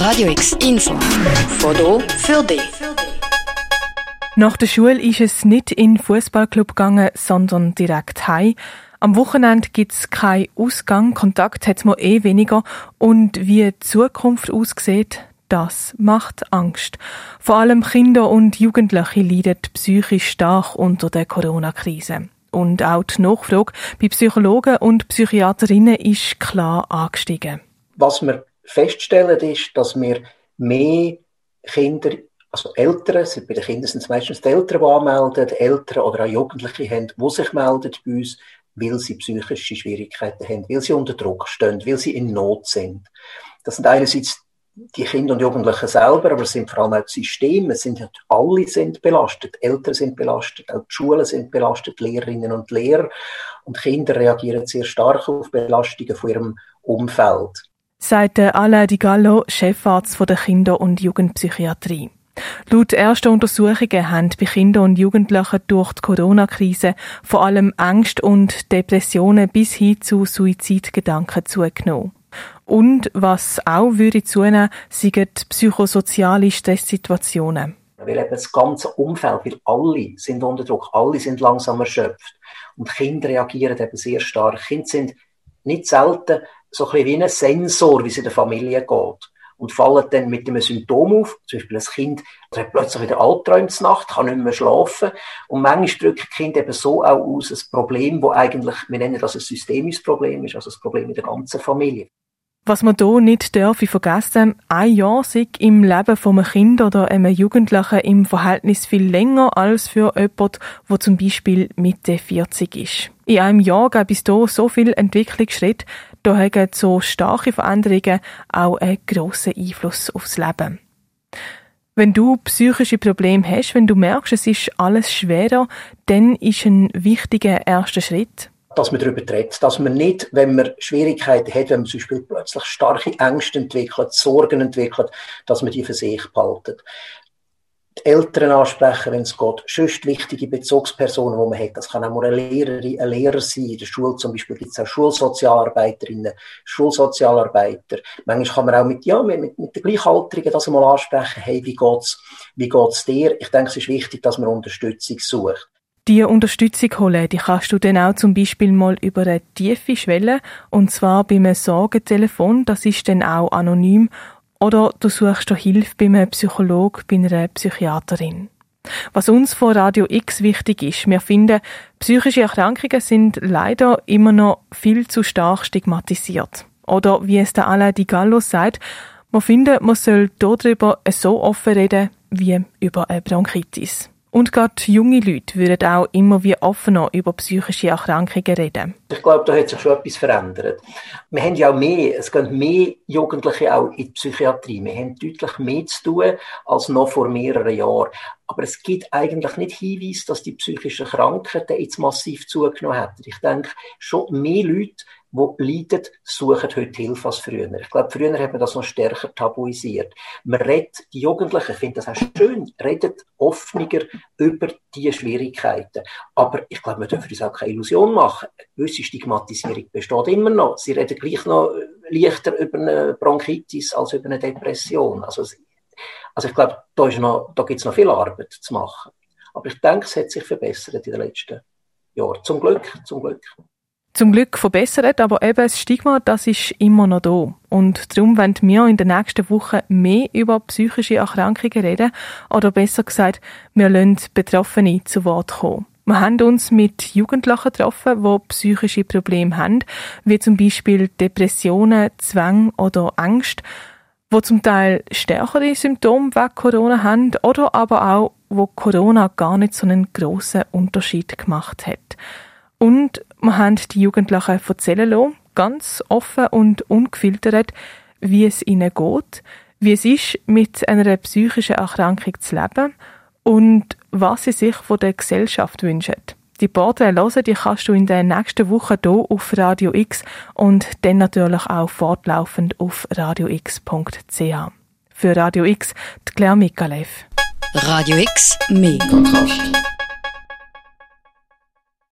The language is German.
Radio X Info. Foto für dich. Nach der Schule ist es nicht in den Fußballclub gegangen, sondern direkt heim. Am Wochenende gibt es keinen Ausgang, Kontakt hat man eh weniger und wie die Zukunft aussieht, das macht Angst. Vor allem Kinder und Jugendliche leiden psychisch stark unter der Corona-Krise. Und auch die Nachfrage bei Psychologen und Psychiaterinnen ist klar angestiegen. Was wir feststellen ist, dass wir mehr Kinder, also Eltern, bei den Kindern sind es meistens die Eltern, die anmelden, Eltern oder auch Jugendliche haben, die sich melden bei uns, weil sie psychische Schwierigkeiten haben, weil sie unter Druck stehen, weil sie in Not sind. Das sind einerseits die Kinder und Jugendlichen selber, aber es sind vor allem auch die Systeme. Es sind alle sind belastet. Eltern sind belastet, auch die Schulen sind belastet, Lehrerinnen und Lehrer. Und Kinder reagieren sehr stark auf Belastungen von ihrem Umfeld. Sagt Alain Di Gallo, Chefarzt der Kinder- und Jugendpsychiatrie. Laut erster Untersuchungen haben bei Kindern und Jugendlichen durch die Corona-Krise vor allem Angst und Depressionen bis hin zu Suizidgedanken zugenommen. Und was auch würde zunehmen, sind psychosoziale Stresssituationen. Weil eben das ganze Umfeld, weil alle sind unter Druck, alle sind langsam erschöpft. Und Kinder reagieren eben sehr stark. Kinder sind nicht selten so ein bisschen wie ein Sensor, wie es in der Familie geht. Und fallen dann mit einem Symptom auf. Zum Beispiel ein Kind hat plötzlich wieder Albträumsnacht, kann nicht mehr schlafen. Und manchmal drücken Kinder eben so auch aus, ein Problem, wo eigentlich, wir nennen das ein systemisches Problem ist, also ein Problem in der ganzen Familie. Was man hier nicht dürfen vergessen, ein Jahr sei im Leben von einem Kind oder einem Jugendlichen im Verhältnis viel länger als für jemanden, der zum Beispiel Mitte 40 ist. In einem Jahr gab es hier so viel Entwicklungsschritt, da haben so starke Veränderungen auch einen grossen Einfluss aufs Leben. Wenn du psychische Probleme hast, wenn du merkst, es ist alles schwerer, dann ist ein wichtiger erster Schritt, dass man darüber redet, dass man nicht, wenn man Schwierigkeiten hat, wenn man zum Beispiel plötzlich starke Ängste entwickelt, Sorgen entwickelt, dass man die für sich behaltet. Die Eltern ansprechen, wenn es geht, sonst wichtige Bezugspersonen, die man hat. Das kann auch mal eine Lehrerin, ein Lehrer sein. In der Schule zum Beispiel gibt es auch Schulsozialarbeiterinnen, Schulsozialarbeiter. Manchmal kann man auch mit, ja, mit, mit den Gleichaltrigen das einmal ansprechen. Hey, wie geht's, wie geht's dir? Ich denke, es ist wichtig, dass man Unterstützung sucht. Die Unterstützung holen, die kannst du dann auch zum Beispiel mal über eine tiefe Schwelle, und zwar beim Sorgentelefon, das ist dann auch anonym, oder du suchst Hilfe bei einem Psychologen, bei einer Psychiaterin. Was uns von Radio X wichtig ist, wir finden, psychische Erkrankungen sind leider immer noch viel zu stark stigmatisiert. Oder wie es der Alain Di Gallo sagt, wir finden, man soll darüber so offen reden wie über eine Bronchitis. Und gerade junge Leute würden auch immer wie offener über psychische Erkrankungen reden. Ich glaube, da hat sich schon etwas verändert. Wir haben ja auch mehr, es gehen mehr Jugendliche auch in die Psychiatrie. Wir haben deutlich mehr zu tun als noch vor mehreren Jahren. Aber es gibt eigentlich nicht Hinweise, dass die psychischen Krankheiten jetzt massiv zugenommen hätten. Ich denke, schon mehr Leute die leiden, suchen heute Hilfe als früher. Ich glaube, früher haben wir das noch stärker tabuisiert. Man redet, die Jugendlichen, ich finde das auch schön, redet offener über diese Schwierigkeiten. Aber ich glaube, wir dürfen uns auch keine Illusion machen. Eine Stigmatisierung besteht immer noch. Sie reden gleich noch leichter über eine Bronchitis als über eine Depression. Also, also ich glaube, da, da gibt es noch viel Arbeit zu machen. Aber ich denke, es hat sich verbessert in den letzten Jahren. Zum Glück, zum Glück zum Glück verbessert, aber eben das Stigma, das ist immer noch da. Und darum wollen wir in den nächsten Wochen mehr über psychische Erkrankungen reden, oder besser gesagt, wir lassen Betroffene zu Wort kommen. Wir haben uns mit Jugendlichen getroffen, die psychische Probleme haben, wie zum Beispiel Depressionen, Zwang oder Angst, wo zum Teil stärkere Symptome wegen Corona haben oder aber auch, wo Corona gar nicht so einen grossen Unterschied gemacht hat. Und wir haben die Jugendlichen erzählen lassen, ganz offen und ungefiltert, wie es ihnen geht, wie es ist, mit einer psychischen Erkrankung zu leben und was sie sich von der Gesellschaft wünschen. Die Porträts hören, die kannst du in den nächsten Wochen hier auf Radio X und dann natürlich auch fortlaufend auf radiox.ch. Für Radio X, Claire Mikalev. Radio X, mehr Kontrast.